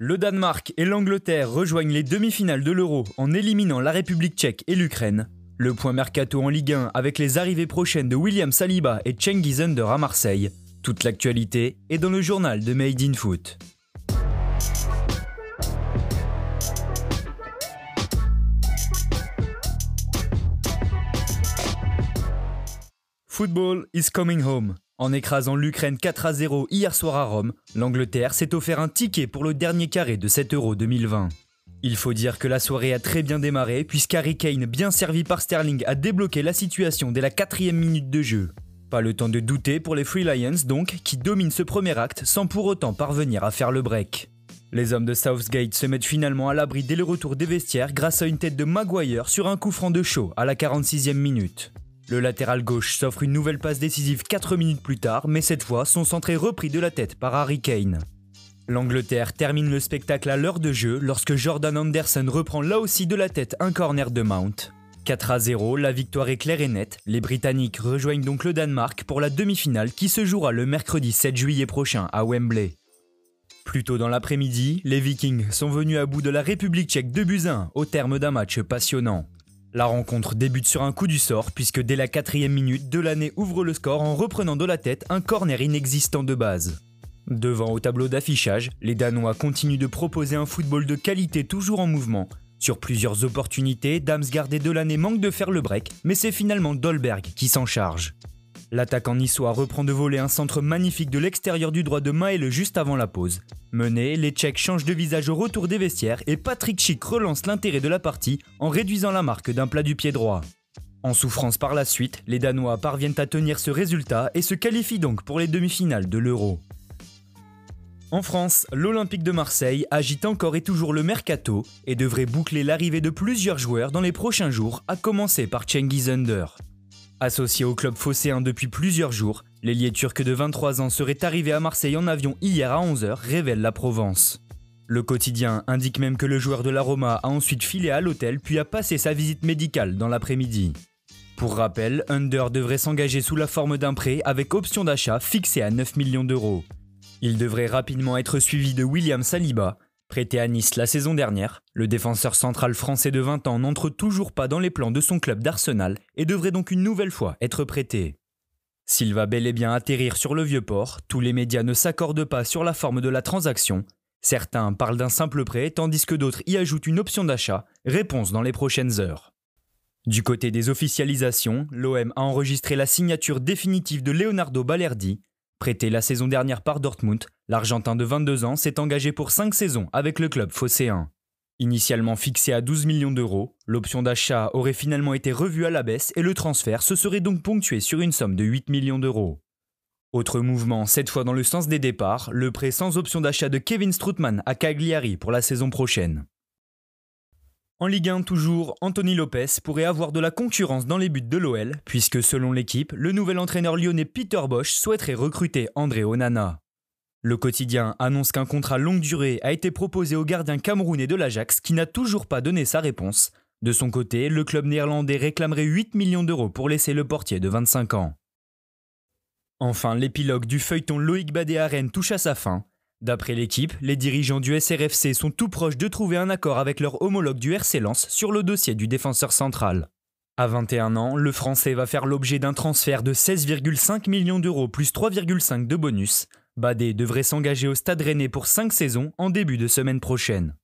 Le Danemark et l'Angleterre rejoignent les demi-finales de l'Euro en éliminant la République tchèque et l'Ukraine. Le point mercato en Ligue 1 avec les arrivées prochaines de William Saliba et Cengiz Under à Marseille. Toute l'actualité est dans le journal de Made in Foot. Football is coming home. En écrasant l'Ukraine 4 à 0 hier soir à Rome, l'Angleterre s'est offert un ticket pour le dernier carré de cet Euro 2020. Il faut dire que la soirée a très bien démarré puisqu'Harry Kane, bien servi par Sterling, a débloqué la situation dès la quatrième minute de jeu. Pas le temps de douter pour les Free Lions donc, qui dominent ce premier acte sans pour autant parvenir à faire le break. Les hommes de Southgate se mettent finalement à l'abri dès le retour des vestiaires grâce à une tête de Maguire sur un coup franc de chaud à la 46e minute. Le latéral gauche s'offre une nouvelle passe décisive 4 minutes plus tard, mais cette fois, son centre est repris de la tête par Harry Kane. L'Angleterre termine le spectacle à l'heure de jeu lorsque Jordan Anderson reprend là aussi de la tête un corner de Mount. 4 à 0, la victoire est claire et nette. Les Britanniques rejoignent donc le Danemark pour la demi-finale qui se jouera le mercredi 7 juillet prochain à Wembley. Plus tôt dans l'après-midi, les Vikings sont venus à bout de la République tchèque de Buzyn au terme d'un match passionnant. La rencontre débute sur un coup du sort puisque dès la quatrième minute, Delaney ouvre le score en reprenant de la tête un corner inexistant de base. Devant au tableau d'affichage, les Danois continuent de proposer un football de qualité toujours en mouvement. Sur plusieurs opportunités, Damsgaard et Delaney manquent de faire le break, mais c'est finalement Dolberg qui s'en charge. L'attaquant niçois reprend de voler un centre magnifique de l'extérieur du droit de Maëlle juste avant la pause. Mené, les Tchèques changent de visage au retour des vestiaires et Patrick Schick relance l'intérêt de la partie en réduisant la marque d'un plat du pied droit. En souffrance par la suite, les Danois parviennent à tenir ce résultat et se qualifient donc pour les demi-finales de l'Euro. En France, l'Olympique de Marseille agite encore et toujours le mercato et devrait boucler l'arrivée de plusieurs joueurs dans les prochains jours, à commencer par Cengiz Under. Associé au club phocéen depuis plusieurs jours, l'ailier turc de 23 ans serait arrivé à Marseille en avion hier à 11h, révèle la Provence. Le quotidien indique même que le joueur de la Roma a ensuite filé à l'hôtel puis a passé sa visite médicale dans l'après-midi. Pour rappel, Under devrait s'engager sous la forme d'un prêt avec option d'achat fixée à 9 millions d'euros. Il devrait rapidement être suivi de William Saliba, Prêté à Nice la saison dernière, le défenseur central français de 20 ans n'entre toujours pas dans les plans de son club d'Arsenal et devrait donc une nouvelle fois être prêté. S'il va bel et bien atterrir sur le vieux port, tous les médias ne s'accordent pas sur la forme de la transaction. Certains parlent d'un simple prêt tandis que d'autres y ajoutent une option d'achat, réponse dans les prochaines heures. Du côté des officialisations, l'OM a enregistré la signature définitive de Leonardo Balerdi, Prêté la saison dernière par Dortmund, l'Argentin de 22 ans s'est engagé pour 5 saisons avec le club phocéen. Initialement fixé à 12 millions d'euros, l'option d'achat aurait finalement été revue à la baisse et le transfert se serait donc ponctué sur une somme de 8 millions d'euros. Autre mouvement, cette fois dans le sens des départs, le prêt sans option d'achat de Kevin Stroutman à Cagliari pour la saison prochaine. En Ligue 1 toujours, Anthony Lopez pourrait avoir de la concurrence dans les buts de l'OL, puisque selon l'équipe, le nouvel entraîneur lyonnais Peter Bosch souhaiterait recruter André Onana. Le quotidien annonce qu'un contrat longue durée a été proposé au gardien camerounais de l'Ajax qui n'a toujours pas donné sa réponse. De son côté, le club néerlandais réclamerait 8 millions d'euros pour laisser le portier de 25 ans. Enfin, l'épilogue du feuilleton Loïc Badé-Arène touche à sa fin. D'après l'équipe, les dirigeants du SRFC sont tout proches de trouver un accord avec leur homologue du RC Lens sur le dossier du défenseur central. À 21 ans, le Français va faire l'objet d'un transfert de 16,5 millions d'euros plus 3,5 de bonus. Badé devrait s'engager au Stade Rennais pour 5 saisons en début de semaine prochaine.